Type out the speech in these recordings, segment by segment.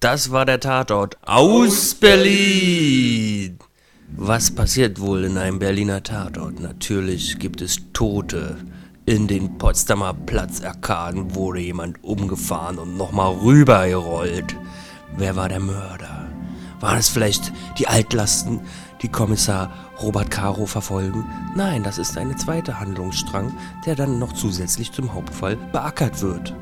Das war der Tatort aus Berlin. Was passiert wohl in einem Berliner Tatort? Natürlich gibt es Tote. In den Potsdamer Platzarkaden wurde jemand umgefahren und nochmal rübergerollt. Wer war der Mörder? Waren es vielleicht die Altlasten, die Kommissar Robert Caro verfolgen? Nein, das ist eine zweite Handlungsstrang, der dann noch zusätzlich zum Hauptfall beackert wird.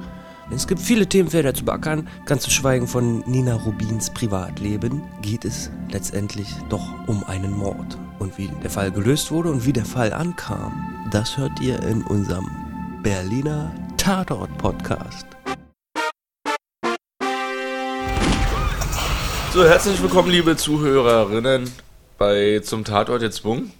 Es gibt viele Themenfelder zu beackern, ganz zu schweigen von Nina Rubins Privatleben, geht es letztendlich doch um einen Mord. Und wie der Fall gelöst wurde und wie der Fall ankam, das hört ihr in unserem Berliner Tatort-Podcast. So, herzlich willkommen, liebe Zuhörerinnen, bei zum Tatort jetzt Bung.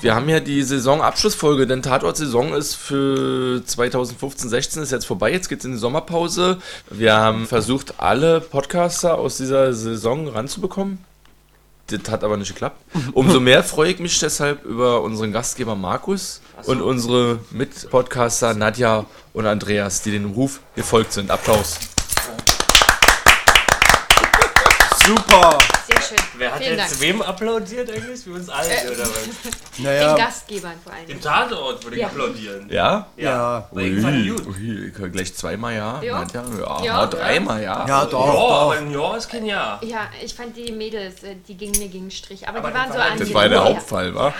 Wir haben ja die Saisonabschlussfolge, denn Tatort-Saison ist für 2015-16 ist jetzt vorbei, jetzt geht es in die Sommerpause. Wir haben versucht, alle Podcaster aus dieser Saison ranzubekommen. Das hat aber nicht geklappt. Umso mehr freue ich mich deshalb über unseren Gastgeber Markus und unsere Mitpodcaster Nadja und Andreas, die dem Ruf gefolgt sind. Applaus. Super! Sehr schön. Wer hat Vielen jetzt Dank. wem applaudiert eigentlich? Für uns alle, Äh, oder was? Den Naja, Gastgebern vor allem. Im Tatort würde ich Ja. applaudieren. Ja? ja. Fand gut. ui, ich höre gleich zweimal ja. Ja. Nadja, ja, Ja. dreimal ja. Ja, doch, Ja, doch. aber ein Jahr ist kein Jahr. Ja, ich fand die Mädels, äh, die gingen mir gegen den Strich. Aber, Aber die waren das so war- an das Das war der Ja. Hauptfall, wa?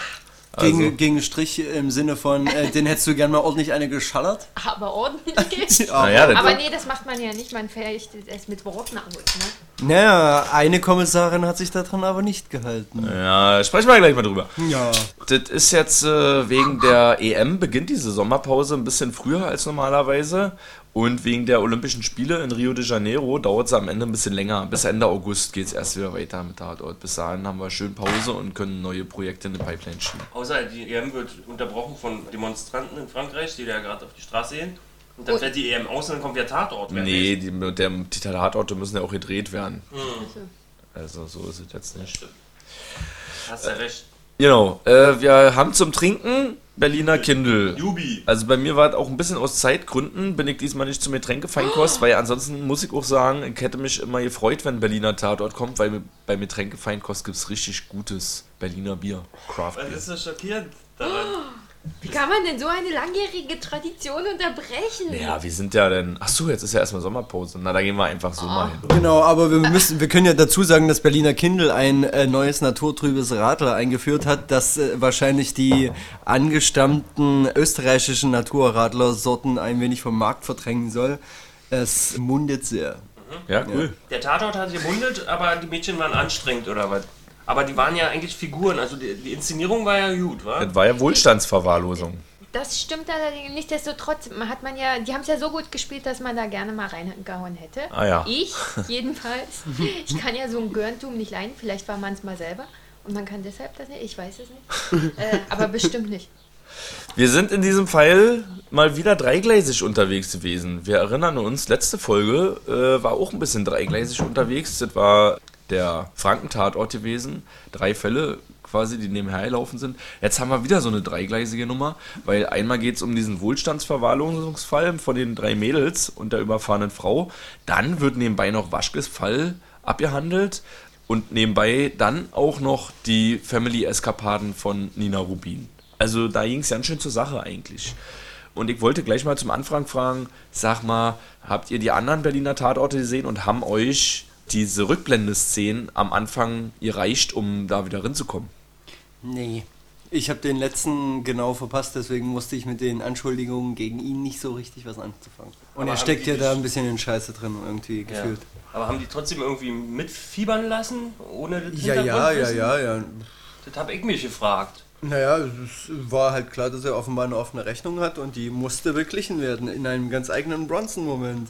Also, Gegen, gegen Strich im Sinne von, äh, den hättest du gern mal ordentlich eine geschallert? Aber ordentlich. naja, das Aber nee, das macht man ja nicht. Man verrichtet es mit Worten aus. Ne? Naja, eine Kommissarin hat sich daran aber nicht gehalten. ja, sprechen wir gleich mal drüber. Ja. Das ist jetzt äh, wegen der EM beginnt diese Sommerpause ein bisschen früher als normalerweise. Und wegen der Olympischen Spiele in Rio de Janeiro dauert es am Ende ein bisschen länger. Bis Ende August geht es erst wieder weiter mit Tatort. Bis dahin haben wir schön Pause und können neue Projekte in die Pipeline schieben. Außer die EM wird unterbrochen von Demonstranten in Frankreich, die da gerade auf die Straße gehen. Und dann Und- fällt die EM aus und dann kommt der Tatort. Nee, die, der, die Tatorte müssen ja auch gedreht werden. Also, Also so ist es jetzt nicht. Hast ja recht. Genau, äh, wir haben zum Trinken Berliner Kindle. Jubi. Also bei mir war es auch ein bisschen aus Zeitgründen, bin ich diesmal nicht zum Getränkefeinkost, weil ansonsten muss ich auch sagen, ich hätte mich immer gefreut, wenn Berliner Tatort kommt, weil bei Getränkefeinkost gibt es richtig gutes Berliner Bier, Craft Was Bier. ist so schockierend daran? wie kann man denn so eine langjährige Tradition unterbrechen? Ja, wir sind ja dann. Ach so, jetzt ist ja erstmal Sommerpause. Na, da gehen wir einfach so mal hin. Genau, aber wir müssen, wir können ja dazu sagen, dass Berliner Kindle ein äh, neues naturtrübes Radler eingeführt hat, das äh, wahrscheinlich die angestammten österreichischen Naturradlersorten ein wenig vom Markt verdrängen soll. Es mundet sehr. Ja, cool. Der Tatort hat gemundet, aber die Mädchen waren anstrengend oder was? Aber die waren ja eigentlich Figuren, also die, die Inszenierung war ja gut, wa? Das war ja Wohlstandsverwahrlosung. Das stimmt allerdings. Nichtsdestotrotz man hat man ja, die haben es ja so gut gespielt, dass man da gerne mal reingehauen hätte. Ah ja. Ich jedenfalls. Ich kann ja so ein Görentum nicht leiden. Vielleicht war man es mal selber. Und man kann deshalb das nicht. Ich weiß es nicht. äh, aber bestimmt nicht. Wir sind in diesem Fall mal wieder dreigleisig unterwegs gewesen. Wir erinnern uns, letzte Folge äh, war auch ein bisschen dreigleisig unterwegs. Das war der Frankentatort gewesen. Drei Fälle quasi, die nebenher gelaufen sind. Jetzt haben wir wieder so eine dreigleisige Nummer, weil einmal geht es um diesen Wohlstandsverwahrlosungsfall von den drei Mädels und der überfahrenen Frau. Dann wird nebenbei noch Waschkes Fall abgehandelt und nebenbei dann auch noch die Family-Eskapaden von Nina Rubin. Also da ging es ganz schön zur Sache eigentlich. Und ich wollte gleich mal zum Anfang fragen, sag mal, habt ihr die anderen Berliner Tatorte gesehen und haben euch diese Rückblendeszenen am Anfang gereicht, um da wieder reinzukommen? Nee. Ich habe den letzten genau verpasst, deswegen musste ich mit den Anschuldigungen gegen ihn nicht so richtig was anzufangen. Und Aber er steckt ja da ein bisschen in Scheiße drin, irgendwie Ja. gefühlt. Aber haben die trotzdem irgendwie mitfiebern lassen, ohne das Ja, ja, ja, ja, ja. Das habe ich mich gefragt. Naja, es war halt klar, dass er offenbar eine offene Rechnung hat und die musste beglichen werden in einem ganz eigenen Bronson-Moment.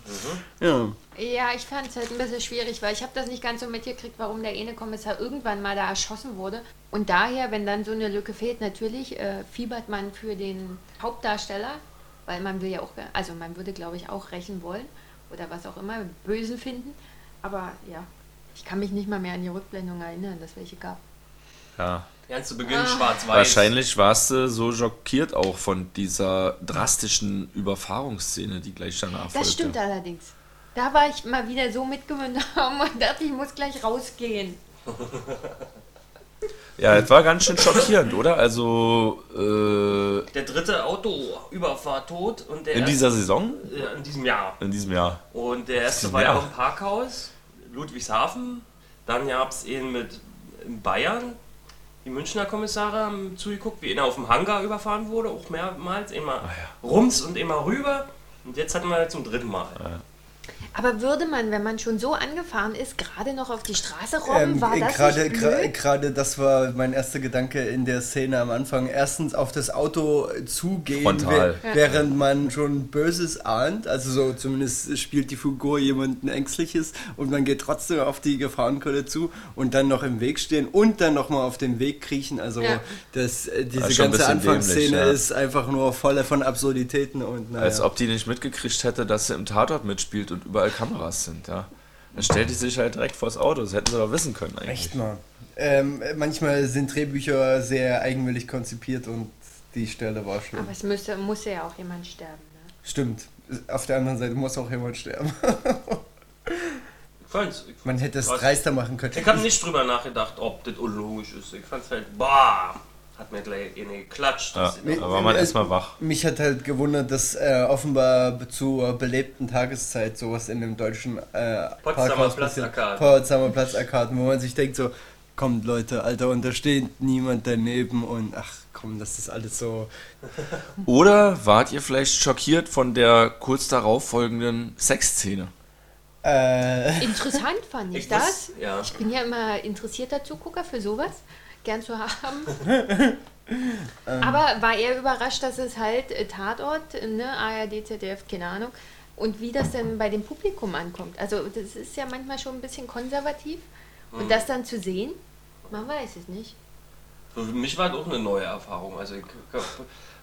Ja. Ja, ich fand es halt ein bisschen schwierig, weil ich habe das nicht ganz so mitgekriegt, warum der eine Kommissar irgendwann mal da erschossen wurde. Und daher, wenn dann so eine Lücke fehlt, natürlich äh, fiebert man für den Hauptdarsteller, weil man will ja auch, also man würde, glaube ich, auch rächen wollen oder was auch immer, Bösen finden. Aber ja, ich kann mich nicht mal mehr an die Rückblendung erinnern, dass welche gab. Ja. Ganz zu Beginn schwarz-weiß. Wahrscheinlich warst du so schockiert auch von dieser drastischen Überfahrungsszene, die gleich danach folgte. Das stimmt allerdings. Da war ich mal wieder so mitgewöhnt und dachte, ich muss gleich rausgehen. Ja, es war ganz schön schockierend, oder? Also äh, Der dritte Autoüberfahrt tot und der in erste- dieser Saison, äh, in diesem Jahr. in diesem Jahr. Und der erste war ja auch im Parkhaus, Ludwigshafen. Dann gab es ihn mit in Bayern. Die Münchner Kommissare haben zugeguckt, wie einer auf dem Hangar überfahren wurde, auch mehrmals. Immer Ah, rums und immer rüber. Und jetzt hatten wir zum dritten Mal. Aber würde man, wenn man schon so angefahren ist, gerade noch auf die Straße robben? Ähm, war äh, das gerade nicht blöd? gerade das war mein erster Gedanke in der Szene am Anfang. Erstens auf das Auto zugehen, Frontal. wär- während man schon Böses ahnt. Also so zumindest spielt die Figur jemanden Ängstliches und man geht trotzdem auf die Gefahrenquelle zu und dann noch im Weg stehen und dann nochmal auf den Weg kriechen. Also Ja. das, äh, diese ganze Anfangsszene dämlich, ja. ist einfach nur voll von Absurditäten und naja. Als ob die nicht mitgekriegt hätte, dass sie im Tatort mitspielt und überall Kameras sind, ja. Dann stellt die sich halt direkt vors Auto. Das hätten sie doch wissen können eigentlich. Echt mal. Ähm, manchmal sind Drehbücher sehr eigenwillig konzipiert und die Stelle war schlimm. Aber es müsste, musste ja auch jemand sterben. Ne? Stimmt. Auf der anderen Seite muss auch jemand sterben. Ich fand's, Man hätte es dreister machen können. ich habe nicht drüber nachgedacht, ob das unlogisch ist. Ich fand's halt, bah, hat mir gleich eine geklatscht. Ja, da war man erstmal wach. Mich hat halt gewundert, dass äh, offenbar zur belebten Tageszeit sowas in dem deutschen äh, Potsdamer Parkhaus Platzarkaden. Potsdamer Platzarkaden, wo man sich denkt so, kommt Leute, Alter, und da steht niemand daneben und ach komm, das ist alles so. Oder wart ihr vielleicht schockiert von der kurz darauf folgenden Sexszene? Äh, Interessant fand ich, Ich das. wus- ja. Ich bin ja immer interessierter Zugucker für sowas. Gern zu haben. Aber war er überrascht, dass es halt äh, Tatort, ne, ARD, ZDF, keine Ahnung, und wie das denn bei dem Publikum ankommt. Also das ist ja manchmal schon ein bisschen konservativ. Und das dann zu sehen, man weiß es nicht. Für mich war das auch eine neue Erfahrung. Also ich,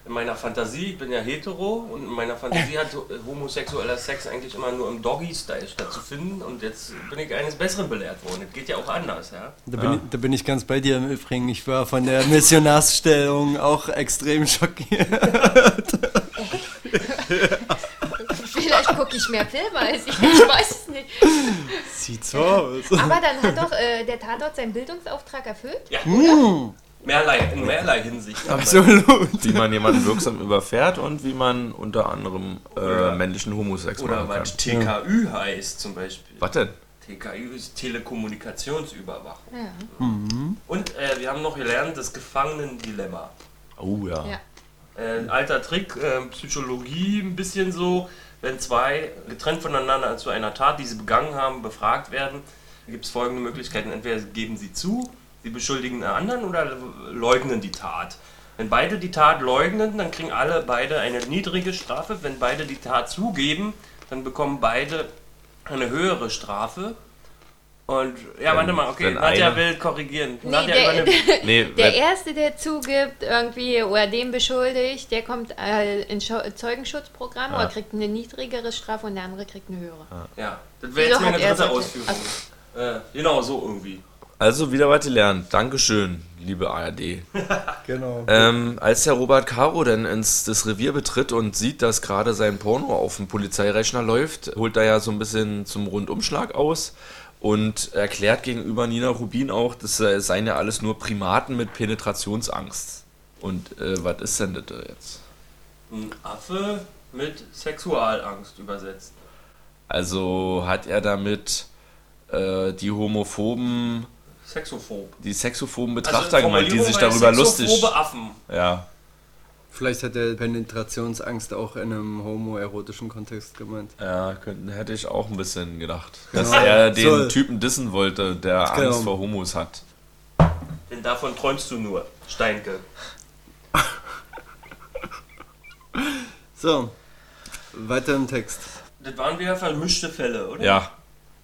in meiner Fantasie, ich bin ja hetero und in meiner Fantasie hat homosexueller Sex eigentlich immer nur im Doggy-Style stattzufinden und jetzt bin ich eines Besseren belehrt worden. Das geht ja auch anders, ja. da, bin ich, da bin ich ganz bei dir im Übrigen. Ich war von der Missionarsstellung auch extrem schockiert. Vielleicht gucke ich mehr Filme als ich, ich weiß es nicht. Sieht so aus. Aber dann hat doch äh, der Tatort seinen Bildungsauftrag erfüllt. Ja, Hm, mehrlei, in mehrlei Hinsicht. absolut. Wie man jemanden wirksam überfährt und wie man unter anderem äh, Oder- männlichen Homosex Oder machen kann. was TKÜ heißt zum Beispiel. Was denn? TKÜ ist Telekommunikationsüberwachung. Ja. Und äh, wir haben noch gelernt, das Gefangenen-Dilemma. Oh ja. Ja. Äh, ein alter Trick, äh, Psychologie ein bisschen so, wenn zwei getrennt voneinander zu einer Tat, die sie begangen haben, befragt werden, gibt es folgende Möglichkeiten. Entweder geben sie zu, sie beschuldigen einen anderen oder leugnen die Tat. Wenn beide die Tat leugnen, dann kriegen alle beide eine niedrige Strafe. Wenn beide die Tat zugeben, dann bekommen beide eine höhere Strafe. Und ja, Wenn- warte mal, okay, Nadja einer- will korrigieren. Nee, Nadja der, übernimmt. Nee, der Erste, der zugibt irgendwie oder den beschuldigt, der kommt äh, ins Zeugenschutzprogramm Ja. oder kriegt eine niedrigere Strafe und der andere kriegt eine höhere. Ja, das wäre jetzt meine dritte Ausführung. Äh, genau, so irgendwie. Also wieder was gelernt. Dankeschön, liebe ARD. Genau. Ähm, als der Robert Caro dann ins das Revier betritt und sieht, dass gerade sein Porno auf dem Polizeirechner läuft, holt er ja so ein bisschen zum Rundumschlag aus und erklärt gegenüber Nina Rubin auch, das seien ja alles nur Primaten mit Penetrationsangst. Und äh, was ist denn das da jetzt? Ein Affe mit Sexualangst übersetzt. Also hat er damit äh, die homophoben, Sexophob. die sexophoben Also Betrachter gemeint, die sich darüber lustig. Sexophobe Affen. Ja, Vielleicht hat er Penetrationsangst auch in einem homoerotischen Kontext gemeint. Ja, könnten, hätte ich auch ein bisschen gedacht. Dass er den Soll. Typen dissen wollte, der Genau. Angst vor Homos hat. Denn davon träumst du nur, Steinke. So, weiter im Text. Das waren wieder vermischte Fälle, oder? Ja.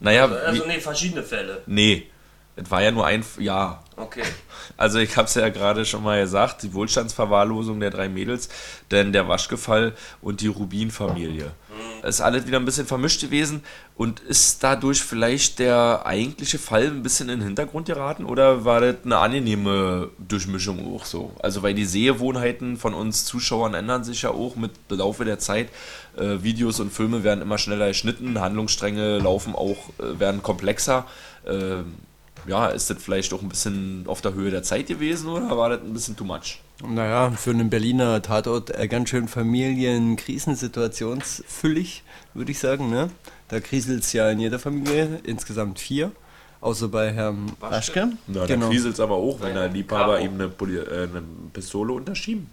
Naja, Also, wie, nee, verschiedene Fälle. nee. Es war ja nur ein, F- ja. Okay. Also ich habe es ja gerade schon mal gesagt, die Wohlstandsverwahrlosung der drei Mädels, denn der Waschgefall und die Rubin-Familie. ist alles wieder ein bisschen vermischt gewesen und ist dadurch vielleicht der eigentliche Fall ein bisschen in den Hintergrund geraten oder war das eine angenehme Durchmischung auch so? Also weil die Sehgewohnheiten von uns Zuschauern ändern sich ja auch mit Laufe der Zeit. Äh, Videos und Filme werden immer schneller geschnitten, Handlungsstränge laufen auch, äh, werden komplexer. Äh, ja, ist das vielleicht auch ein bisschen auf der Höhe der Zeit gewesen oder war das ein bisschen too much? Naja, für einen Berliner Tatort äh, ganz schön Familien-Krisensituationsfüllig, würde ich sagen. Ne? Da kriselt es ja in jeder Familie, insgesamt vier. Außer bei Herrn Waschke. Na, genau. da kriselt es aber auch, wenn der Liebhaber ihm eine, Poli äh, eine Pistole unterschieben.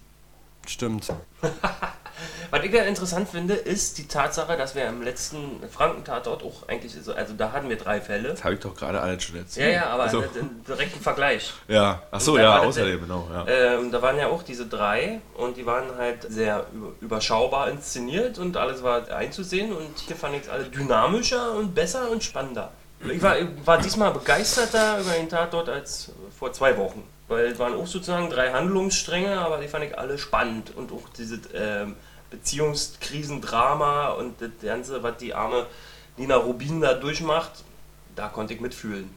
Stimmt. Was ich ja interessant finde, ist die Tatsache, dass wir im letzten Frankentatort auch eigentlich, so, also da hatten wir drei Fälle. Das habe ich doch gerade alles schon erzählt. Ja, ja, aber also. im Vergleich. Ja, ach so, ja, außerdem, genau. Ja. Ähm, da waren ja auch diese drei und die waren halt sehr überschaubar inszeniert und alles war einzusehen und hier fand ich es alle dynamischer und besser und spannender. Ich war, ich war diesmal begeisterter über den Tatort als vor zwei Wochen. Weil es waren auch sozusagen drei Handlungsstränge, aber die fand ich alle spannend und auch diese ähm, Beziehungskrisendrama und das Ganze, was die arme Nina Rubin da durchmacht, da konnte ich mitfühlen.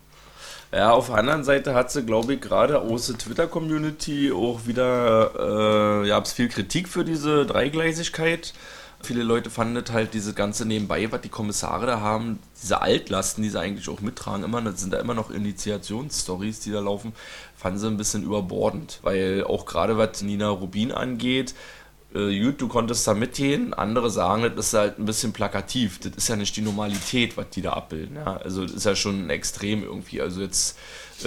Ja, auf der anderen Seite hat sie, glaube ich, gerade aus der Twitter-Community auch wieder, äh, ja, es viel Kritik für diese Dreigleisigkeit. Viele Leute fanden halt diese ganze nebenbei, was die Kommissare da haben, diese Altlasten, die sie eigentlich auch mittragen, immer, das sind da immer noch Initiationsstories, die da laufen, fanden sie ein bisschen überbordend. Weil auch gerade was Nina Rubin angeht, äh, gut, du konntest da mitgehen. Andere sagen, das ist halt ein bisschen plakativ. Das ist ja nicht die Normalität, was die da abbilden. Ja? Also das ist ja schon ein Extrem irgendwie. Also jetzt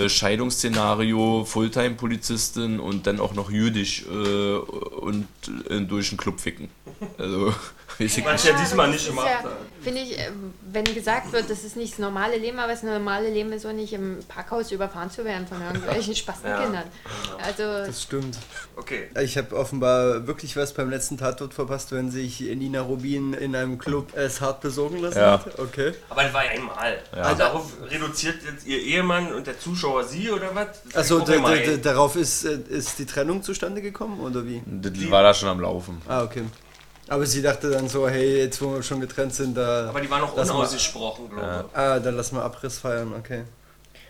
Scheidungsszenario, Fulltime-Polizistin und dann auch noch jüdisch äh, und äh, durch einen Club ficken. Also weiß ich Was ja diesmal nicht gemacht ja, Finde ich, äh, wenn gesagt wird, das ist nicht das normale Leben, aber das normale Leben ist auch nicht im Parkhaus überfahren zu werden von irgendwelchen Spastenkindern. Ja. Also das stimmt. Okay. Ich habe offenbar wirklich was beim letzten Tatort verpasst, wenn sich Nina Rubin in einem Club es hart besorgen lassen ja. hat. Okay. Aber das war ja einmal. Ja. Also darauf reduziert jetzt ihr Ehemann und der Zuschauer sie oder was? Also darauf ist, äh, ist die Trennung zustande gekommen oder wie? Die war da schon am Laufen. Ah, okay. Aber sie dachte dann so, hey, jetzt wo wir schon getrennt sind, da. Aber die war noch unausgesprochen, glaube ich. Ah, dann lass mal Abriss feiern, okay.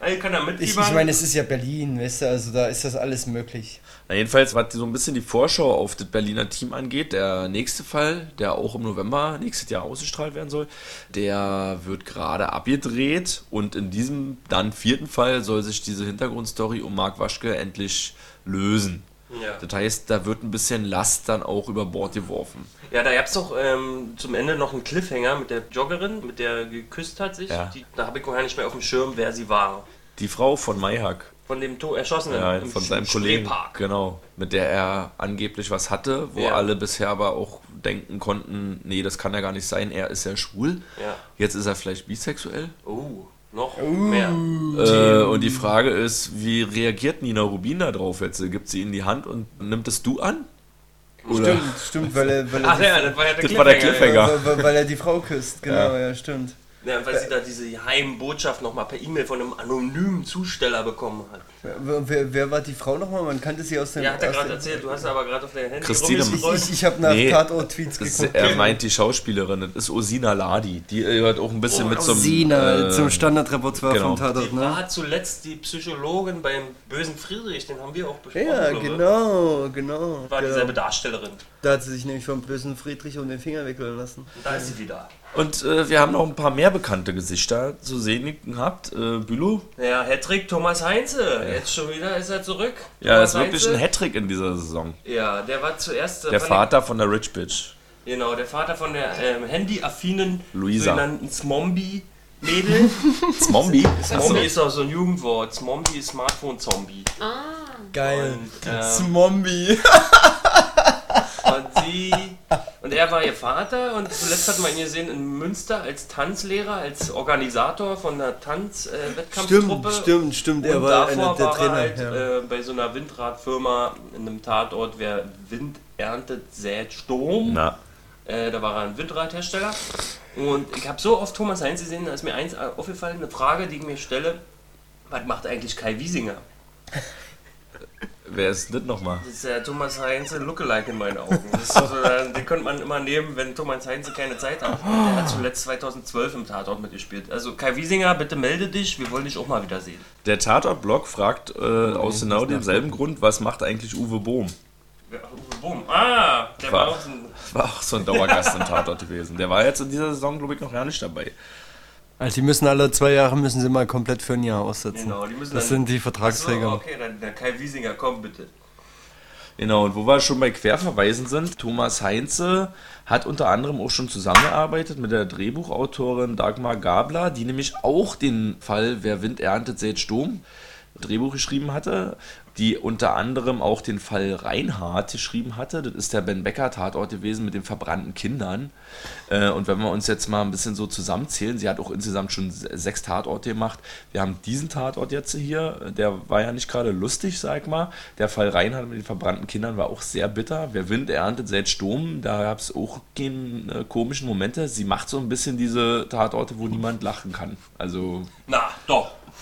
Ich kann da Ich, ich meine, es ist ja Berlin, weißt du, also da ist das alles möglich. Na jedenfalls, was so ein bisschen die Vorschau auf das Berliner Team angeht, der nächste Fall, der auch im November nächstes Jahr ausgestrahlt werden soll, der wird gerade abgedreht und in diesem dann vierten Fall soll sich diese Hintergrundstory um Marc Waschke endlich lösen. Ja. Das heißt, da wird ein bisschen Last dann auch über Bord geworfen. Ja, da gab es doch ähm, zum Ende noch einen Cliffhanger mit der Joggerin, mit der geküsst hat sich. Ja. Die, da habe ich gar nicht mehr auf dem Schirm, wer sie war. Die Frau von Mayhack. Von dem to Erschossenen. Ja, von seinem Kollegen. Genau. Mit der er angeblich was hatte, wo ja. alle bisher aber auch denken konnten, nee, das kann ja gar nicht sein, er ist ja schwul. Ja. Jetzt ist er vielleicht bisexuell. Oh. Noch uh, mehr. Äh, und die Frage ist, wie reagiert Nina Rubin da drauf jetzt? Gibt sie in die Hand und nimmt es du an? Oder? Stimmt, stimmt, weil er, weil er Ach ja, das war ja der das Cliffhanger. War der Cliffhanger. Weil, weil, er die Frau küsst, genau, ja, ja stimmt. Ja, weil sie da diese geheimen Botschaft nochmal per E-Mail von einem anonymen Zusteller bekommen hat. Wer, wer war die Frau nochmal? Man kannte sie aus dem. Ja, hat er gerade erzählt, du hast aber gerade auf der Handy Christine Ich, ich, ich habe nach nee, Tatort-Tweets geguckt. Er meint die Schauspielerin, das ist Osina Ladi. Die hört auch ein bisschen oh, mit zum. Osina, äh, zum Standardrepertoire genau. vom Tatort, ne? Die war zuletzt die Psychologin beim bösen Friedrich, den haben wir auch besprochen. Ja, genau, genau. War genau. dieselbe Darstellerin. Da hat sie sich nämlich vom bösen Friedrich um den Finger wickeln lassen. Und da ist sie wieder. Und äh, wir haben noch ein paar mehr bekannte Gesichter zu sehen gehabt. Äh, Bülow. Ja, Hattrick Thomas Heinze. Ja. Jetzt schon wieder ist er zurück. Ja, Thomas ist wirklich Heinze. ein Hattrick in dieser Saison. Ja, der war zuerst. Äh, der Vater von der Rich Bitch. Genau, der Vater von der ähm, handyaffinen Luisa. sogenannten Smombi. Mädel. Zombie? Zombie ist auch so ein Jugendwort. Zombie ist Smartphone-Zombie. Ah. Geil. Und, ähm, Zombie. und sie und er war ihr Vater und zuletzt hat man ihn gesehen in Münster als Tanzlehrer, als Organisator von einer Tanzwettkampftruppe. Äh, stimmt, stimmt, stimmt. Er war einer der war Trainer. Halt, ja. äh, bei so einer Windradfirma in einem Tatort, wer Wind erntet, sät Sturm. Na. Äh, da war er ein Windradhersteller. Und ich habe so oft Thomas Heinz gesehen, da ist mir eins aufgefallen, eine Frage, die ich mir stelle, was macht eigentlich Kai Wiesinger? Wer ist das nochmal? Das ist der Thomas Heinze Lookalike in meinen Augen. Das ist so, äh, den könnte man immer nehmen, wenn Thomas Heinze keine Zeit hat. Der hat zuletzt 2012 im Tatort mitgespielt. Also Kai Wiesinger, bitte melde dich, wir wollen dich auch mal wieder sehen. Der Tatort-Blog fragt äh, aus genau demselben Grund, was macht eigentlich Uwe Bohm? Ja, Uwe Bohm. Ah, der war, War- auch so ein War auch so ein Dauergast im Tatort gewesen. Der war jetzt in dieser Saison, glaube ich, noch gar nicht dabei. Also die müssen alle zwei Jahre müssen sie mal komplett für ein Jahr aussetzen. Genau, die müssen das dann- sind die Vertragsträger. Achso, okay, dann der Kai Wiesinger, komm bitte. Genau, und wo wir schon bei Querverweisen sind, Thomas Heinze hat unter anderem auch schon zusammengearbeitet mit der Drehbuchautorin Dagmar Gabler, die nämlich auch den Fall Wer Wind erntet, sät Sturm Drehbuch geschrieben hatte, die unter anderem auch den Fall Reinhardt geschrieben hatte. Das ist der Ben Becker Tatort gewesen mit den verbrannten Kindern. Äh, Und wenn wir uns jetzt mal ein bisschen so zusammenzählen, sie hat auch insgesamt schon se- sechs Tatorte gemacht. Wir haben diesen Tatort jetzt hier, der war ja nicht gerade lustig, sag ich mal. Der Fall Reinhardt mit den verbrannten Kindern war auch sehr bitter. Wer Wind erntet, sät Sturm. Da gab es auch keine äh, komischen Momente. Sie macht so ein bisschen diese Tatorte, wo niemand lachen kann. Also Na.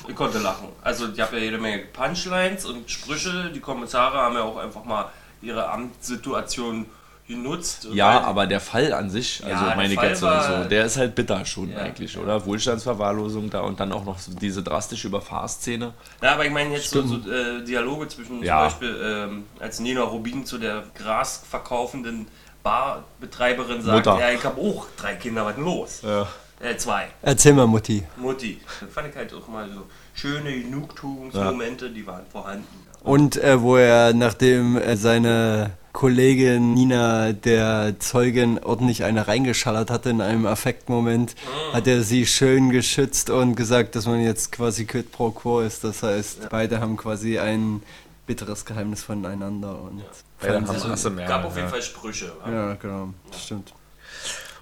Ich konnte lachen. Also, ich habe ja jede Menge Punchlines und Sprüche. Die Kommissare haben ja auch einfach mal ihre Amtssituation genutzt. Ja, aber der Fall an sich, also Ja, meine so, war- so, der ist halt bitter schon Ja. eigentlich, oder? Wohlstandsverwahrlosung da und dann auch noch diese drastische Überfahrszene. Ja, aber ich meine jetzt so, so äh, Dialoge zwischen Ja. zum Beispiel, ähm, als Nina Rubin zu der Gras verkaufenden Barbetreiberin sagt, Mutter. ja, ich habe auch drei Kinder, was denn los? Ja. Äh, zwei. Erzähl mal, Mutti. Mutti. Das fand ich halt auch mal so schöne Genugtuungsmomente, die waren vorhanden. Und äh, wo er, nachdem äh, seine Kollegin Nina der Zeugin ordentlich eine reingeschallert hatte in einem Affektmoment, hat er sie schön geschützt und gesagt, dass man jetzt quasi quid pro quo ist. Das heißt, beide haben quasi ein bitteres Geheimnis voneinander. Und Beide fanden haben im Gab auf jeden ja. Fall Sprüche. Ja, genau. Stimmt.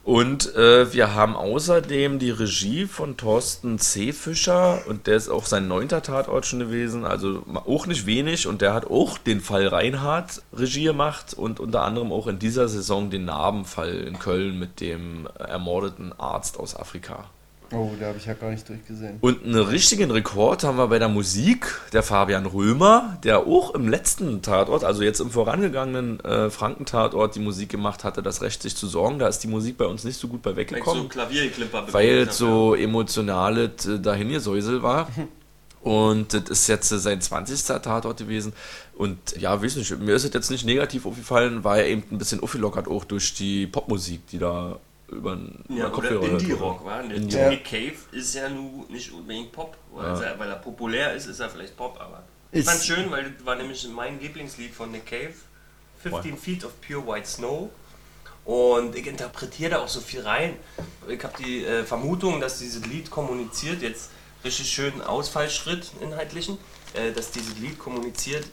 Und äh, wir haben außerdem die Regie von Thorsten C. Fischer und der ist auch sein neunter Tatort schon gewesen, also auch nicht wenig und der hat auch den Fall Reinhardt Regie gemacht und unter anderem auch in dieser Saison den Narbenfall in Köln mit dem ermordeten Arzt aus Afrika. Oh, da habe ich ja gar nicht durchgesehen. Und einen richtigen Rekord haben wir bei der Musik, der Fabian Römer, der auch im letzten Tatort, also jetzt im vorangegangenen äh, Franken-Tatort, die Musik gemacht hatte, das Recht sich zu sorgen. Da ist die Musik bei uns nicht so gut bei Weil so weggekommen, weil es hab, so emotionales äh, Dahingesäusel war. Und das ist jetzt äh, sein 20. Tatort gewesen. Und ja, weiß nicht, mir ist es jetzt nicht negativ aufgefallen, war er eben ein bisschen aufgelockert auch durch die Popmusik, die da über den Ja, über oder Kopfhörer hört. Indie-Rock, wa? Der Indie- Johnny Cave ist ja nun nicht unbedingt Pop. Weil, Ja. er, weil er populär ist, ist er vielleicht Pop, aber ich Ist- fand's schön, weil das war nämlich mein Lieblingslied von Nick Cave, 15 Feet of Pure White Snow. Und ich interpretiere da auch so viel rein. Ich habe die äh, Vermutung, dass dieses Lied kommuniziert, jetzt richtig schön Ausfallschritt inhaltlichen, äh, dass dieses Lied kommuniziert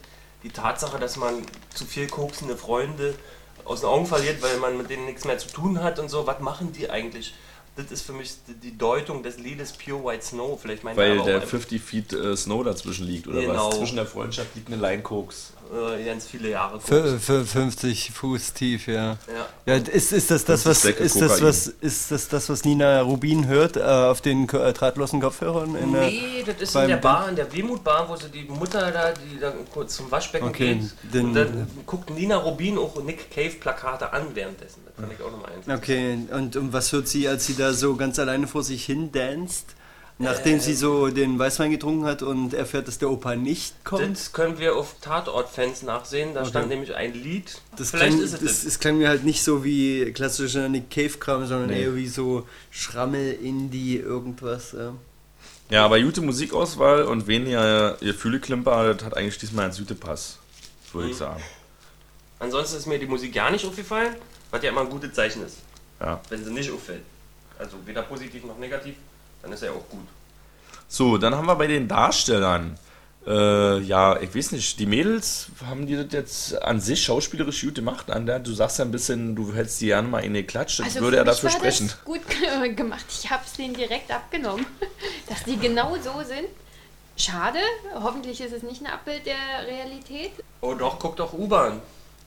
die Tatsache, dass man zu viel koksende Freunde aus den Augen verliert, weil man mit denen nichts mehr zu tun hat und so. Was machen die eigentlich? Das ist für mich die- Deutung des Liedes Pure White Snow. Vielleicht meint er Weil der auch 50 Feet äh, Snow dazwischen liegt, oder Genau. was? Zwischen der Freundschaft liegt eine Line Koks. Äh, ganz viele Jahre. Für, für 50 Fuß tief, ja. Ja. Ja, ist, ist das das, 50 was ist das was ist das das, was Nina Rubin hört äh, auf den äh, drahtlosen Kopfhörern? In der, Nee, das ist in der Bar, in der Wehmutbar, wo sie die Mutter da, die da kurz zum Waschbecken Okay, geht. den- und dann guckt Nina Rubin auch Nick Cave Plakate an währenddessen. Das fand ich auch nochmal eins. Okay, und, und was hört sie, als sie da so ganz alleine vor sich hin danst? Nachdem sie so den Weißwein getrunken hat und erfährt, dass der Opa nicht kommt? Das können wir auf Tatort-Fans nachsehen. Da stand nämlich ein Lied. Das, Vielleicht klang, ist es das, das. das klang mir halt nicht so wie klassischer Nick Cave-Kram, sondern Nee. eher wie so Schrammel, Indie, irgendwas. Ja. Ja, aber gute Musikauswahl und weniger ihr Fühleklimper, das hat eigentlich diesmal ein Sütepass, würde ich Mhm. sagen. Ansonsten ist mir die Musik gar nicht aufgefallen, was ja immer ein gutes Zeichen ist, Ja. wenn sie nicht auffällt. Also weder positiv noch negativ, dann ist er auch gut. So, dann haben wir bei den Darstellern. Äh, ja, ich weiß nicht, die Mädels haben die das jetzt an sich schauspielerisch gut gemacht. An der, du sagst ja ein bisschen, du hättest die gerne mal in die Klatsch, das würde für er dafür war sprechen. Das gut ge- gemacht. Ich habe es denen direkt abgenommen, dass die genau so sind. Schade. Hoffentlich ist es nicht ein Abbild der Realität. Oh doch, guck doch U-Bahn.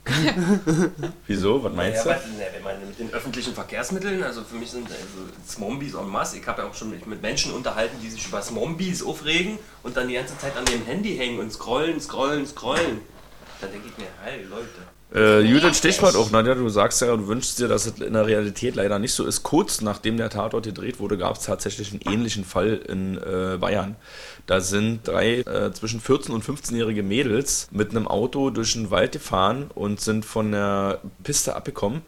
Wieso? Was meinst ja, du? weil, wenn man mit den öffentlichen Verkehrsmitteln, also für mich sind also Zombies en masse. Ich habe ja auch schon mich mit Menschen unterhalten, die sich über Zombies aufregen und dann die ganze Zeit an dem Handy hängen und scrollen, scrollen, scrollen. Da denke ich mir, hey Leute. Äh, Judith Stichwort auch, Nadja, du sagst ja, du wünschst dir, dass es in der Realität leider nicht so ist. Kurz nachdem der Tatort gedreht wurde, gab es tatsächlich einen ähnlichen Fall in äh, Bayern. Da sind drei äh, zwischen 14 und 15-jährige Mädels mit einem Auto durch den Wald gefahren und sind von der Piste abgekommen.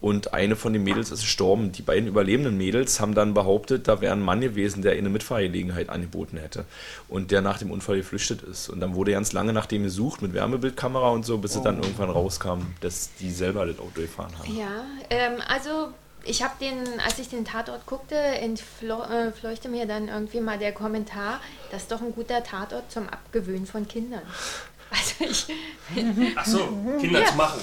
Und eine von den Mädels ist gestorben. Die beiden überlebenden Mädels haben dann behauptet, da wäre ein Mann gewesen, der ihnen eine Mitfahrgelegenheit angeboten hätte. Und der nach dem Unfall geflüchtet ist. Und dann wurde ganz lange nach dem gesucht mit Wärmebildkamera und so, bis es dann irgendwann rauskam, dass die selber das Auto gefahren haben. Ja, ähm, also ich habe den, als ich den Tatort guckte, entfleuchte äh, mir dann irgendwie mal der Kommentar, das ist doch ein guter Tatort zum Abgewöhnen von Kindern. Also ich, Ach so, Kinder Ja. zu machen.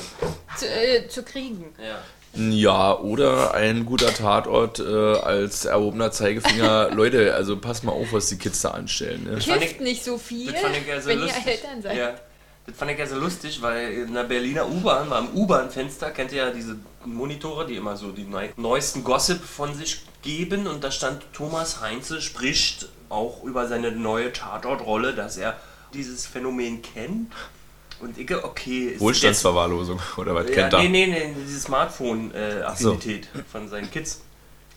zu, äh, zu kriegen. Ja. Ja, oder ein guter Tatort äh, als erhobener Zeigefinger. Leute, also passt mal auf, was die Kids da anstellen. Ne? Kifft ich- nicht so viel, Das fand ich ja so wenn lustig. ihr Eltern seid. Ja. Das fand ich ja so lustig, weil in der Berliner U-Bahn, war im U-Bahn-Fenster, kennt ihr ja diese Monitore, die immer so die neu neuesten Gossip von sich geben. Und da stand Thomas Heinze spricht auch über seine neue Tatortrolle, dass er dieses Phänomen kennt. Und ich, okay, ist Wohlstandsverwahrlosung oder was ja, kennt er? nee, nee, nee, diese Smartphone-Affinität von seinen Kids.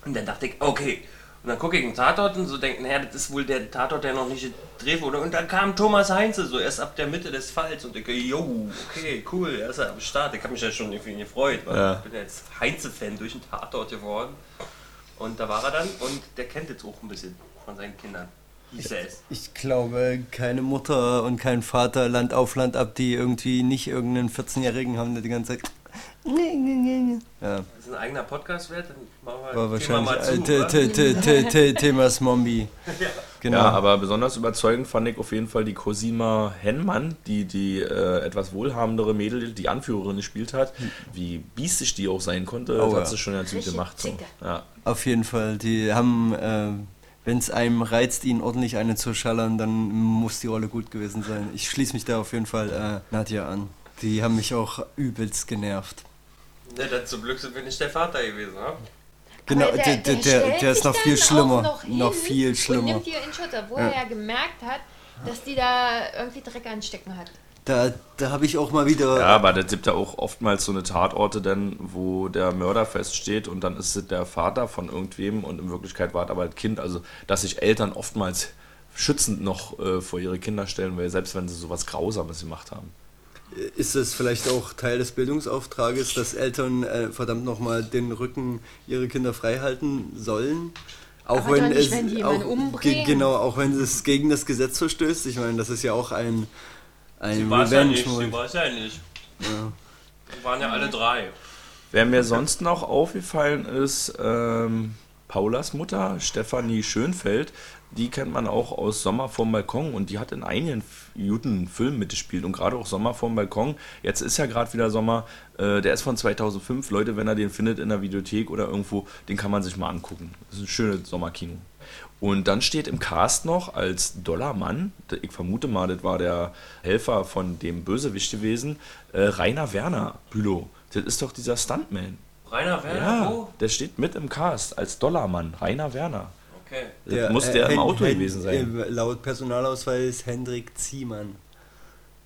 Und dann dachte ich, okay. Und dann gucke ich einen Tatort und so denke, naja, das ist wohl der Tatort, der noch nicht gedreht wurde. Und dann kam Thomas Heinze, so erst ab der Mitte des Falls. Und ich denke, jo, okay, cool, er ist ja am Start. Ich habe mich ja schon irgendwie gefreut, weil Ja. ich bin ja jetzt Heinze-Fan durch den Tatort geworden. Und da war er dann und der kennt jetzt auch ein bisschen von seinen Kindern. Es. Ich glaube, keine Mutter und kein Vater Land auf Land ab, die irgendwie nicht irgendeinen 14-Jährigen haben, der die ganze Zeit. Ja, Das ist ein eigener Podcast wert, dann machen wir war Thema mal zu. wahrscheinlich äh, oder? te- te- te- te- Thema Zombie. Genau. Ja, aber besonders überzeugend fand ich auf jeden Fall die Cosima Henmann, die die äh, etwas wohlhabendere Mädel, die Anführerin gespielt hat. Wie biestig die auch sein konnte, Oh, hat ja. sie schon ganz gut gemacht. So. Ja. Auf jeden Fall. Die haben, äh, wenn es einem reizt, ihnen ordentlich eine zu schallern, dann muss die Rolle gut gewesen sein. Ich schließe mich da auf jeden Fall äh, Nadja an. Die haben mich auch übelst genervt. Ne, dann zum Glück sind wir nicht der Vater gewesen, ne? Genau, der, der, der, der ist noch viel schlimmer. Noch, Noch, viel Und schlimmer. nimmt ihr in Schutz, obwohl er ja gemerkt hat, dass die da irgendwie Dreck anstecken hat. Da, da habe ich auch mal wieder. ja, aber das gibt ja auch oftmals so eine Tatorte, denn, wo der Mörder feststeht und dann ist es der Vater von irgendwem und in Wirklichkeit war es aber das Kind. Also, dass sich Eltern oftmals schützend noch äh, vor ihre Kinder stellen, weil selbst wenn sie sowas Grausames gemacht haben. Ist es vielleicht auch Teil des Bildungsauftrages, dass Eltern äh, verdammt nochmal den Rücken ihrer Kinder frei halten sollen? Auch Aber wenn doch nicht, es wenn die auch, genau, auch wenn es gegen das Gesetz verstößt. Ich meine, das ist ja auch ein, ein ja nicht, sie war es ja nicht. Ja. Wir waren ja alle drei. Wer mir sonst noch aufgefallen ist, ähm, Paulas Mutter, Stefanie Schönfeld, die kennt man auch aus Sommer vorm Balkon und die hat in einigen guten Filmen mitgespielt und gerade auch Sommer vorm Balkon. Jetzt ist ja gerade wieder Sommer, äh, der ist von 2005. Leute, wenn er den findet in der Videothek oder irgendwo, den kann man sich mal angucken. Das ist ein schönes Sommerkino. Und dann steht im Cast noch als Dollarmann, ich vermute mal, das war der Helfer von dem Bösewicht gewesen, äh, Rainer Werner Bülow. Das ist doch dieser Stuntman. Rainer Werner, Ja, wo? der steht mit im Cast als Dollarmann, Rainer Werner. Okay. Das muss der äh, im Auto Hen- gewesen sein. äh, Laut Personalausweis Hendrik Ziemann.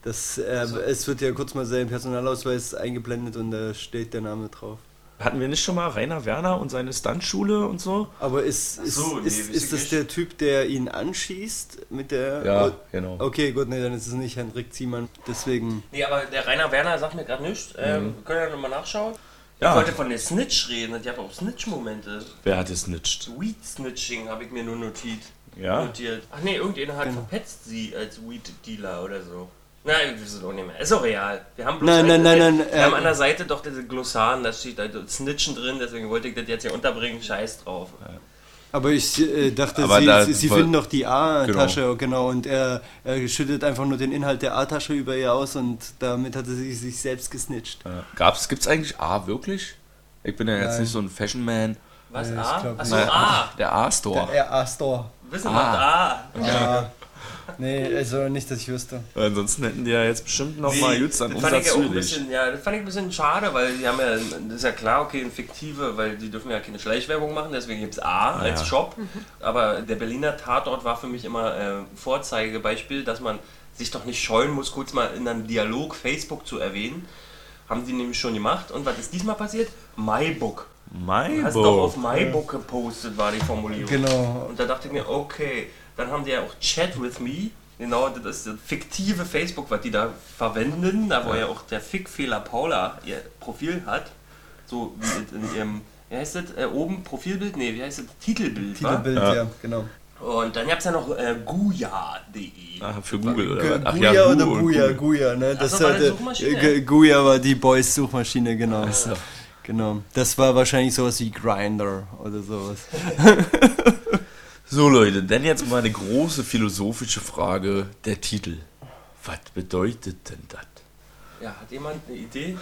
Das, äh, Es wird ja kurz mal sein Personalausweis eingeblendet und da steht der Name drauf. Hatten wir nicht schon mal Rainer Werner und seine Stuntschule und so? Aber ist, ist, so, nee, ist, ist das der Typ, der ihn anschießt mit der... Ja, Oh, genau. Okay, gut, nee, dann ist es nicht Hendrik Ziemann. Deswegen... Nee, aber der Rainer Werner sagt mir gerade nichts. Ähm, wir können ja nochmal nachschauen. Ja. Ich wollte von der Snitch reden. Die hat auch Snitch-Momente. Wer hat gesnitcht? Weed-Snitching habe ich mir nur notiert. Ja. notiert. Ach nee, irgendjemand hat verpetzt sie als Weed-Dealer oder so. Nein, wir wissen auch nicht mehr. Ist auch real. Wir haben bloß Nein, eine- nein, nein, wir, nein, Wir haben äh, an der Seite doch diese Glossaren, da steht also Snitchen drin, deswegen wollte ich das jetzt hier unterbringen. Scheiß drauf. Aber ich äh, dachte, Aber sie, da- sie, sie finden doch die A-Tasche, genau. und er, er schüttet einfach nur den Inhalt der A-Tasche über ihr aus und damit hat er sich, sich selbst gesnitcht. Ja. Gab's, gibt's eigentlich A wirklich? Ich bin ja jetzt Nein. nicht so ein Fashion Man. Was? Ich A? Achso, A. Der A-Store. Der A-Store. Wissen macht A. Ja. Nee, also nicht, dass ich wüsste. Ansonsten hätten die ja jetzt bestimmt noch mal gut an das fand ich ja auch ein Umsatz bisschen, ja, das fand ich ein bisschen schade, weil die haben ja, das ist ja klar, okay, ein fiktive, weil die dürfen ja keine Schleichwerbung machen, deswegen gibt es A als Ja. Shop. Aber der Berliner Tatort war für mich immer äh, Vorzeigebeispiel, dass man sich doch nicht scheuen muss, kurz mal in einem Dialog Facebook zu erwähnen. Haben die nämlich schon gemacht. Und was ist diesmal passiert? MyBook. Du hast doch auf. MyBook gepostet, war die Formulierung. Genau. Und da dachte ich mir, okay, dann haben die ja auch Chat with Me. Genau, das ist das fiktive Facebook, was die da verwenden, da wo ja, auch der Fickfehler Paula ihr Profil hat. So wie es in ihrem, wie heißt das, äh, oben Profilbild? Nee, wie heißt das? Titelbild. Titelbild, Ja. ja, genau. Und dann gab es ja noch äh, guya.de. Ah, für Google oder was? Ach Guya ja, oder Google. Guya, ne? Das so, war eine hatte- Suchmaschine? G- Guya war die Boys Suchmaschine, genau. so. Genau. Das war wahrscheinlich sowas wie Grinder oder sowas. So Leute, dann jetzt mal eine große philosophische Frage, der Titel. Was bedeutet denn das? Ja, hat jemand eine Idee?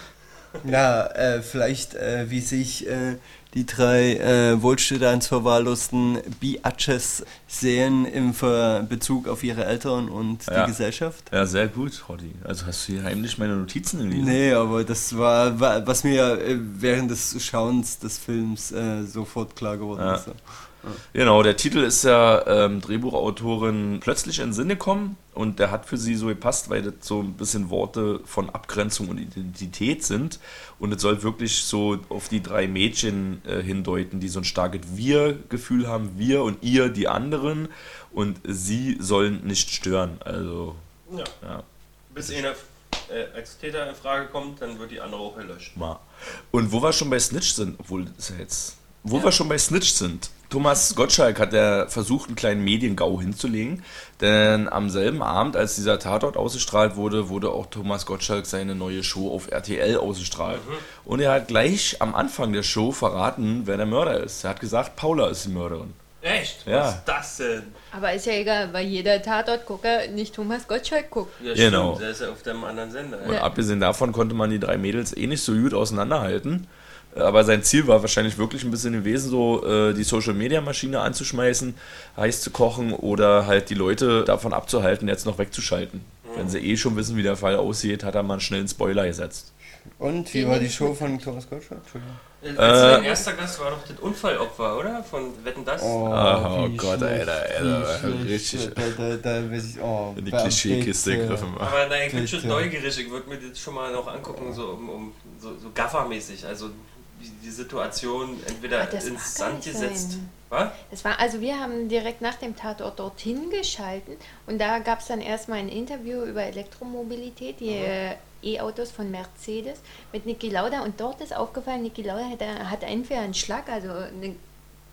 Ja, äh, vielleicht äh, wie sich äh, die drei äh, wohlstandsverwahrlosten Biatches sehen im Ver Bezug auf ihre Eltern und Ja. die Gesellschaft. Ja, sehr gut, Roddy. Also hast du hier heimlich meine Notizen gelesen? Nee, aber das war, war was mir äh, während des Schauens des Films äh, sofort klar geworden Ja. ist. Genau, der Titel ist ja ähm, Drehbuchautorin plötzlich in den Sinn gekommen und der hat für sie so gepasst, weil das so ein bisschen Worte von Abgrenzung und Identität sind und es soll wirklich so auf die drei Mädchen äh, hindeuten, die so ein starkes Wir-Gefühl haben, wir und ihr die anderen und sie sollen nicht stören. Also, Ja. ja. Bis einer äh, als Täter in Frage kommt, dann wird die andere auch gelöscht. Mal. Und wo wir schon bei Snitch sind, obwohl das ja jetzt. Wo wir schon bei Snitch sind, Thomas Gottschalk hat ja versucht, einen kleinen Mediengau hinzulegen, denn am selben Abend, als dieser Tatort ausgestrahlt wurde, wurde auch Thomas Gottschalk seine neue Show auf RTL ausgestrahlt. Und er hat gleich am Anfang der Show verraten, wer der Mörder ist. Er hat gesagt, Paula ist die Mörderin. Echt? Ja. Was ist das denn? Aber ist ja egal, weil jeder Tatortgucker nicht Thomas Gottschalk guckt. Ja, Genau. stimmt, der ist ja auf dem anderen Sender. Und Ja. abgesehen davon konnte man die drei Mädels eh nicht so gut auseinanderhalten. Aber sein Ziel war wahrscheinlich wirklich ein bisschen gewesen, so äh, die Social-Media-Maschine anzuschmeißen, heiß zu kochen oder halt die Leute davon abzuhalten, jetzt noch wegzuschalten. Wenn sie eh schon wissen, wie der Fall aussieht, hat er mal schnell einen Spoiler gesetzt. Und wie war die Show von Thomas Gottschalk? Entschuldigung. Äh, Sein erster Gast war doch das Unfallopfer, oder? Von Wetten das? Ah, oh wie Gott, Alter, Alter, richtig. Da, da, da weiß ich, oh, In die Klischeekiste gegriffen. Aber na, ich bin schon neugierig, ich würde mir das schon mal noch angucken, so, um, um, so, so Gaffer-mäßig. Also die, Situation entweder Ah, ins Sand gesetzt. sein. Was? Das war, also wir haben direkt nach dem Tatort dorthin geschalten und da gab es dann erstmal ein Interview über Elektromobilität, die äh, E-Autos von Mercedes mit Niki Lauda und dort ist aufgefallen, Niki Lauda hat, hat entweder einen Schlag, also eine,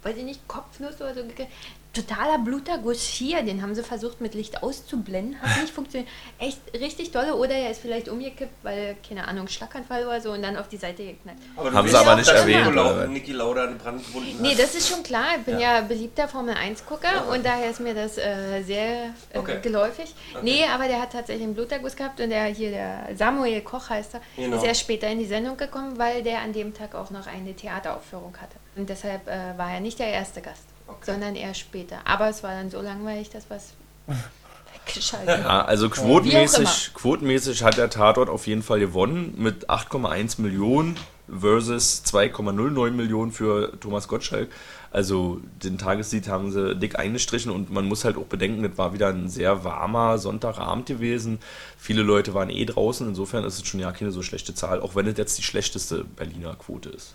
weiß ich nicht, Kopfnuss oder so gekriegt. Totaler Bluterguss hier, den haben sie versucht mit Licht auszublenden, hat nicht funktioniert. Echt richtig tolle, oder er ist vielleicht umgekippt, weil, keine Ahnung, Schlaganfall oder so und dann auf die Seite geknallt. Aber Haben sie aber nicht erwähnt, Niki Lauda, oder? Niki Lauda eine Brandwunden Nee, das ist schon klar. Ich bin ja, beliebter Formel 1-Gucker und daher ist mir das äh, sehr äh, Okay. geläufig. Nee, aber der hat tatsächlich einen Bluterguss gehabt und der hier, der Samuel Koch heißt er, Genau. ist erst später in die Sendung gekommen, weil der an dem Tag auch noch eine Theateraufführung hatte. Und deshalb äh, war er nicht der erste Gast, Okay. sondern erst später. Aber es war dann so langweilig, dass was weggeschaltet Ja, also quotenmäßig, quotenmäßig hat der Tatort auf jeden Fall gewonnen mit 8,1 Millionen versus 2,09 Millionen für Thomas Gottschalk. Also den Tageslied haben sie dick eingestrichen und man muss halt auch bedenken, es war wieder ein sehr warmer Sonntagabend gewesen. Viele Leute waren eh draußen, insofern ist es schon ja keine so schlechte Zahl, auch wenn es jetzt die schlechteste Berliner Quote ist.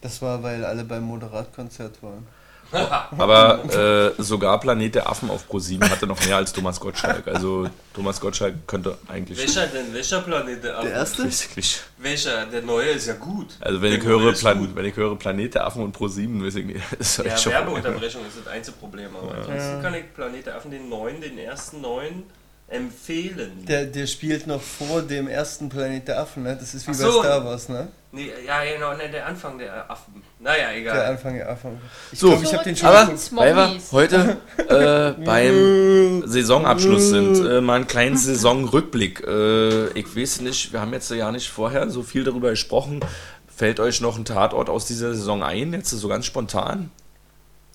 Das war, weil alle beim Moderatkonzert waren. Aber äh, sogar Planet der Affen auf Pro7 hatte noch mehr als Thomas Gottschalk. Also Thomas Gottschalk könnte eigentlich Welcher denn? Welcher Planet der Affen? Der erste? Basically. Welcher? Der neue ist ja gut. Also wenn Der ich, höre Plan gut. wenn ich höre Planet der Affen und Pro7, weiß ich nicht, ist Ja, echt schon. Werbeunterbrechung ist das einzige Problem. Aber ansonsten kann ich Planet der Affen den neuen, den ersten neuen empfehlen. Der, der spielt noch vor dem ersten Planet der Affen, ne? Das ist wie Ach bei so. Star Wars, ne? Nee, ja, genau, nee, der Anfang der Affen. Naja, egal. Der Anfang der Affen. Ich So. glaube, ich habe den schon Aber weil wir heute äh, beim Saisonabschluss sind, äh, mal einen kleinen Saisonrückblick. Äh, ich weiß nicht, wir haben jetzt ja nicht vorher so viel darüber gesprochen. Fällt euch noch ein Tatort aus dieser Saison ein, jetzt so ganz spontan?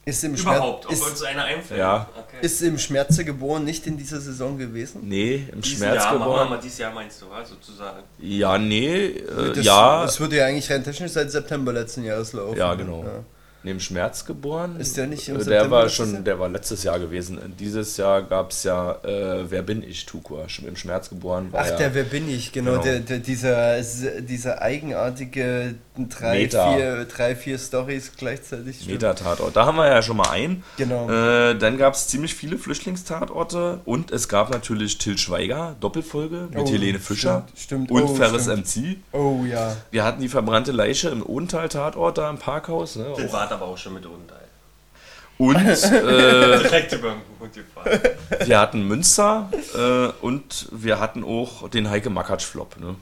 Ist im, Überhaupt, Schmerz, ob uns ist, einer einfällt. Ja. Okay. ist im Schmerze geboren nicht in dieser Saison gewesen? Nee, im Diesen Schmerz Jahr, machen wir geboren. mal dieses Jahr meinst du, sozusagen. Ja, nee, äh, Das, ja, Das würde ja eigentlich rein technisch seit September letzten Jahres laufen. ja, genau. Ja. Neben Schmerz geboren. Ist der nicht im Äh, Der September war schon, Jahr? der war letztes Jahr gewesen. Dieses Jahr gab es ja äh, Wer bin ich, Tukua. Schon Im Schmerz geboren war Ach, ja. der Wer bin ich, genau, Genau. Der, der, dieser, dieser eigenartige drei, Meta. vier, drei, vier Stories gleichzeitig. Meta-Tatort. Da haben wir ja schon mal einen. Genau. Äh, dann gab es ziemlich viele Flüchtlingstatorte und es gab natürlich Till Schweiger, Doppelfolge mit Oh, Helene Fischer stimmt, stimmt. und Oh, Ferris stimmt. MC. Oh ja. Wir hatten die verbrannte Leiche im Odental-Tatort da im Parkhaus. Ne? Auch. War aber auch schon mit Unteil. Und äh, Direkt über den Hut gefahren. wir hatten Münster äh, und wir hatten auch den Heike Makatsch-Flop. Ne?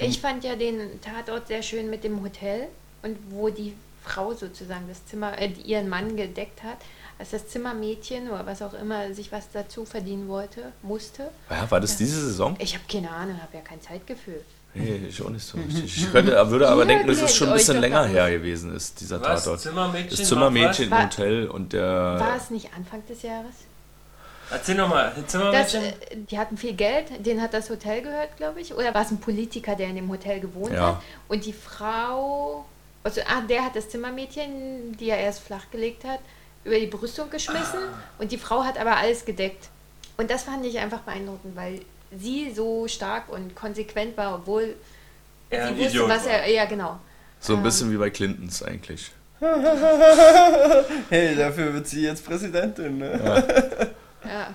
Ich fand ja den Tatort sehr schön mit dem Hotel und wo die Frau sozusagen das Zimmer, äh, ihren Mann gedeckt hat, als das Zimmermädchen oder was auch immer sich was dazu verdienen wollte, musste. Ja, war das diese Saison? Ich habe keine Ahnung, habe ja kein Zeitgefühl. Nee, ich auch nicht so richtig. Ich könnte, würde aber Ihr denken, dass es schon ein bisschen länger her gewesen ist, dieser Was? Tatort. Zimmermädchen? Das Zimmermädchen im war- Hotel und War der. es nicht Anfang des Jahres? Erzähl nochmal, Das, Zimmermädchen? äh, die hatten viel Geld, denen hat das Hotel gehört, glaube ich. Oder war es ein Politiker, der in dem Hotel gewohnt Ja. hat? Und die Frau, also ah, der hat das Zimmermädchen, die er erst flachgelegt hat, über die Brüstung geschmissen. Und die Frau hat aber alles gedeckt. Und das fand ich einfach beeindruckend, weil sie so stark und konsequent war, obwohl er sie wusste, Idiot was war. er. Ja, genau. So ein bisschen wie bei Clintons eigentlich. Hey, dafür wird sie jetzt Präsidentin, ne? Ja. Könnte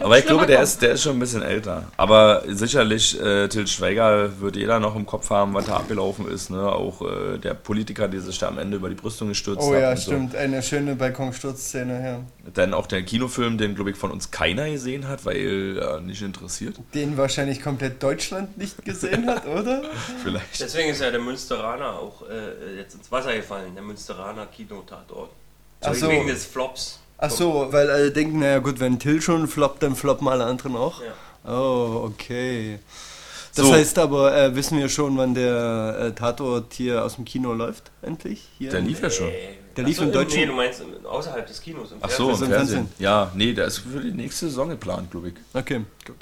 Aber ich glaube, der kommen. ist, der ist schon ein bisschen älter. Aber sicherlich, äh, Til Schweiger wird jeder noch im Kopf haben, was da abgelaufen ist. Ne? Auch äh, der Politiker, der sich da am Ende über die Brüstung gestürzt Oh hat. ja, und so. stimmt. Eine schöne Balkonsturzszene, ja. Dann auch der Kinofilm, den, glaube ich, von uns keiner gesehen hat, weil er nicht interessiert. Den wahrscheinlich komplett Deutschland nicht gesehen hat, oder? Vielleicht. Deswegen ist ja der Münsteraner auch äh, jetzt ins Wasser gefallen, der Münsteraner Kinotatort. Ach so. Wegen des Flops. Ach so, weil alle denken, naja gut, wenn Till schon floppt, dann floppen alle anderen auch. Ja. Oh, okay. Das So. heißt aber, äh, wissen wir schon, wann der äh, Tatort hier aus dem Kino läuft, endlich? Hier Der lief ja schon. Der lief so, im Deutschen- Nee, du meinst außerhalb des Kinos. Im Ach so, im Fernsehen. Fernsehen. Ja, nee, der ist für die nächste Saison geplant, glaube ich. Okay, gut.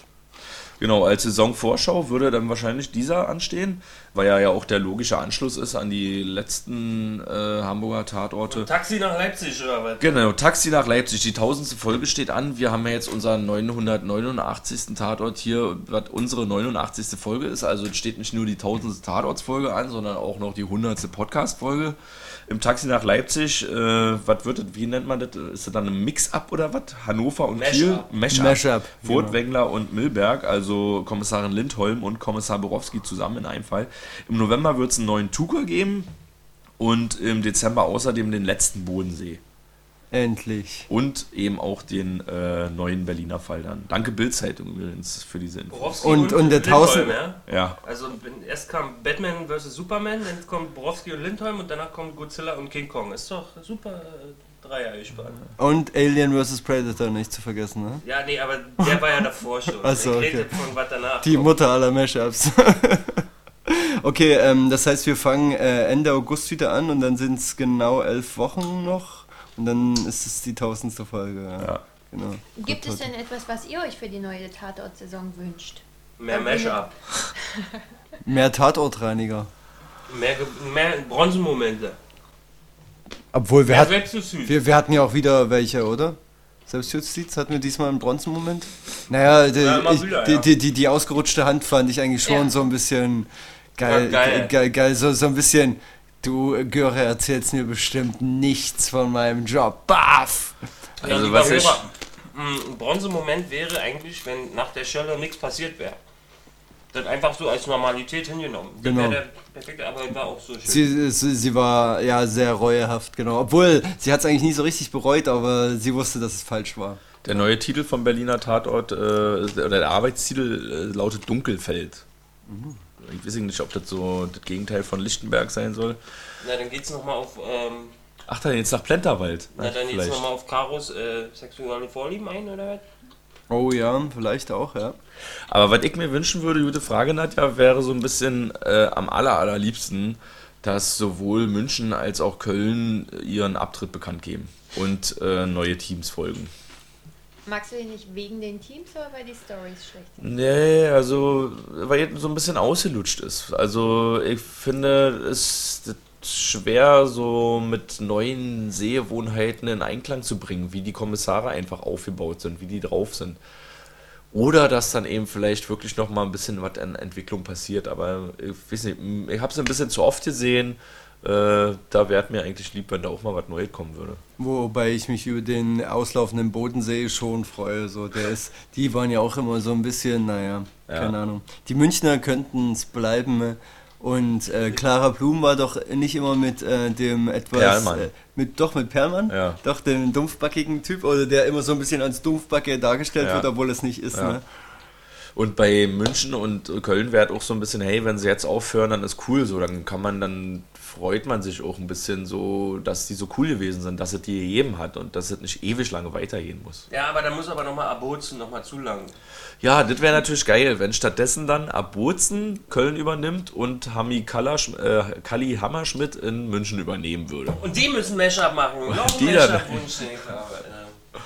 Genau, als Saisonvorschau würde dann wahrscheinlich dieser anstehen, weil er ja auch der logische Anschluss ist an die letzten äh, Hamburger Tatorte. Taxi nach Leipzig oder was? Genau, Taxi nach Leipzig, die tausendste Folge steht an. Wir haben ja jetzt unseren 989. Tatort hier, was unsere 89. Folge ist. Also steht nicht nur die tausendste Tatortsfolge an, sondern auch noch die hundertste Podcast-Folge. Im Taxi nach Leipzig, äh, was wird das, wie nennt man das? Ist das dann ein Mix-Up oder was? Hannover und Kiel? Mash-up. Mash-up. Mash-up, Furtwängler und Milberg, also Kommissarin Lindholm und Kommissar Borowski zusammen in einem Fall. Im November wird es einen neuen Tuka geben und im Dezember außerdem den letzten Bodensee. Endlich. Und eben auch den äh, neuen Berliner Fall dann. Danke Bildzeitung übrigens für diese Info. Borowski Und- und der Lindholm, Tausend- Ja? Ja, Also erst kam Batman vs. Superman, dann kommt Borowski und Lindholm und danach kommt Godzilla und King Kong. Ist doch super äh, Dreier gespannt. Und Alien vs. Predator nicht zu vergessen, ne? Ja, nee, aber der war ja davor schon. Ach so, Ich rede okay. von was danach Die kommt. Mutter aller Mashups. okay, ähm, das heißt, wir fangen äh, Ende August wieder an und dann sind es genau elf Wochen noch und dann ist es die tausendste Folge. Ja. ja. Genau. Gibt es denn etwas, was ihr euch für die neue Tatort-Saison wünscht? Mehr Mashup. Mehr Tatortreiniger. Mehr, mehr Bronzemomente. Obwohl, wir, Mehr hat, Selbstjustiz. wir, wir hatten ja auch wieder welche, oder? Selbstjustiz hatten wir diesmal einen Bronzenmoment? Naja, die, Ja, ich, wieder, die, ja. die, die, die ausgerutschte Hand fand ich eigentlich schon Ja. so ein bisschen geil. Ja, geil. geil, geil so, so ein bisschen, du Göre erzählst mir bestimmt nichts von meinem Job. Baff! Ja, Also lieber was ich- Hörer, Ein Bronzemoment wäre eigentlich, wenn nach der Schelle nichts passiert wäre. Dann einfach so als Normalität hingenommen. Das Genau. wäre der perfekte, aber war auch so schön. Sie, sie, sie war ja sehr reuehaft, genau. Obwohl, sie hat es eigentlich nie so richtig bereut, aber sie wusste, dass es falsch war. Der neue Titel vom Berliner Tatort, äh, oder der Arbeitstitel äh, lautet Dunkelfeld. Ich weiß nicht, ob das so das Gegenteil von Lichtenberg sein soll. Na, dann geht's nochmal auf, ähm, Ach, dann jetzt nach Plenterwald. na, dann geht's vielleicht. noch mal auf Karos äh, sexuelle Vorlieben ein, oder was? Oh ja, vielleicht auch, ja. Aber was ich mir wünschen würde, gute Frage, Nadja, wäre so ein bisschen äh, am aller, allerliebsten dass sowohl München als auch Köln ihren Abtritt bekannt geben und äh, neue Teams folgen. Magst du den nicht wegen den Teams oder weil die Stories schlecht sind? Nee, also, weil so ein bisschen ausgelutscht ist. Also, ich finde, es schwer, so mit neuen Sehgewohnheiten in Einklang zu bringen, wie die Kommissare einfach aufgebaut sind, wie die drauf sind. Oder dass dann eben vielleicht wirklich noch mal ein bisschen was an Entwicklung passiert. Aber ich weiß nicht, ich habe es ein bisschen zu oft gesehen. Äh, da wäre mir eigentlich lieb, wenn da auch mal was Neues kommen würde. Wobei ich mich über den auslaufenden Bodensee schon freue. So, der ist, die waren ja auch immer so ein bisschen, naja, Ja. keine Ahnung. Die Münchner könnten es bleiben. Und äh, Clara Blum war doch nicht immer mit äh, dem etwas. Perlmann. Äh, mit, doch, mit Perlmann? Ja. Doch, dem dumpfbackigen Typ, oder der immer so ein bisschen als Dumpfbacke dargestellt Ja. wird, obwohl es nicht ist. Ja. Ne? Und bei München und Köln wäre auch so ein bisschen, hey, wenn sie jetzt aufhören, dann ist cool so. Dann kann man, dann freut man sich auch ein bisschen so, dass die so cool gewesen sind, dass es die gegeben hat und dass es nicht ewig lange weitergehen muss. Ja, aber da muss aber nochmal Abozen nochmal zu lang. Ja, das wäre natürlich geil, wenn stattdessen dann Abruzzen Köln übernimmt und Hami Kalla, äh, Kalli Hammerschmidt in München übernehmen würde. Und die müssen Mashup machen. Noch Die ein dann. Mashup-Wunsch, den ich habe. ja.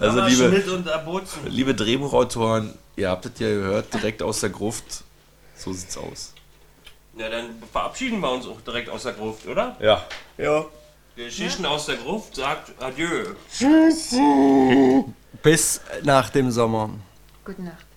Also liebe, Schmidt und Abozen. liebe Drehbuchautoren, ihr habt es ja gehört, direkt aus der Gruft. So sieht's aus. Ja, dann verabschieden wir uns auch direkt aus der Gruft, oder? Ja. Ja. Geschichten aus der Gruft sagt Adieu. Bis nach dem Sommer. Gute Nacht.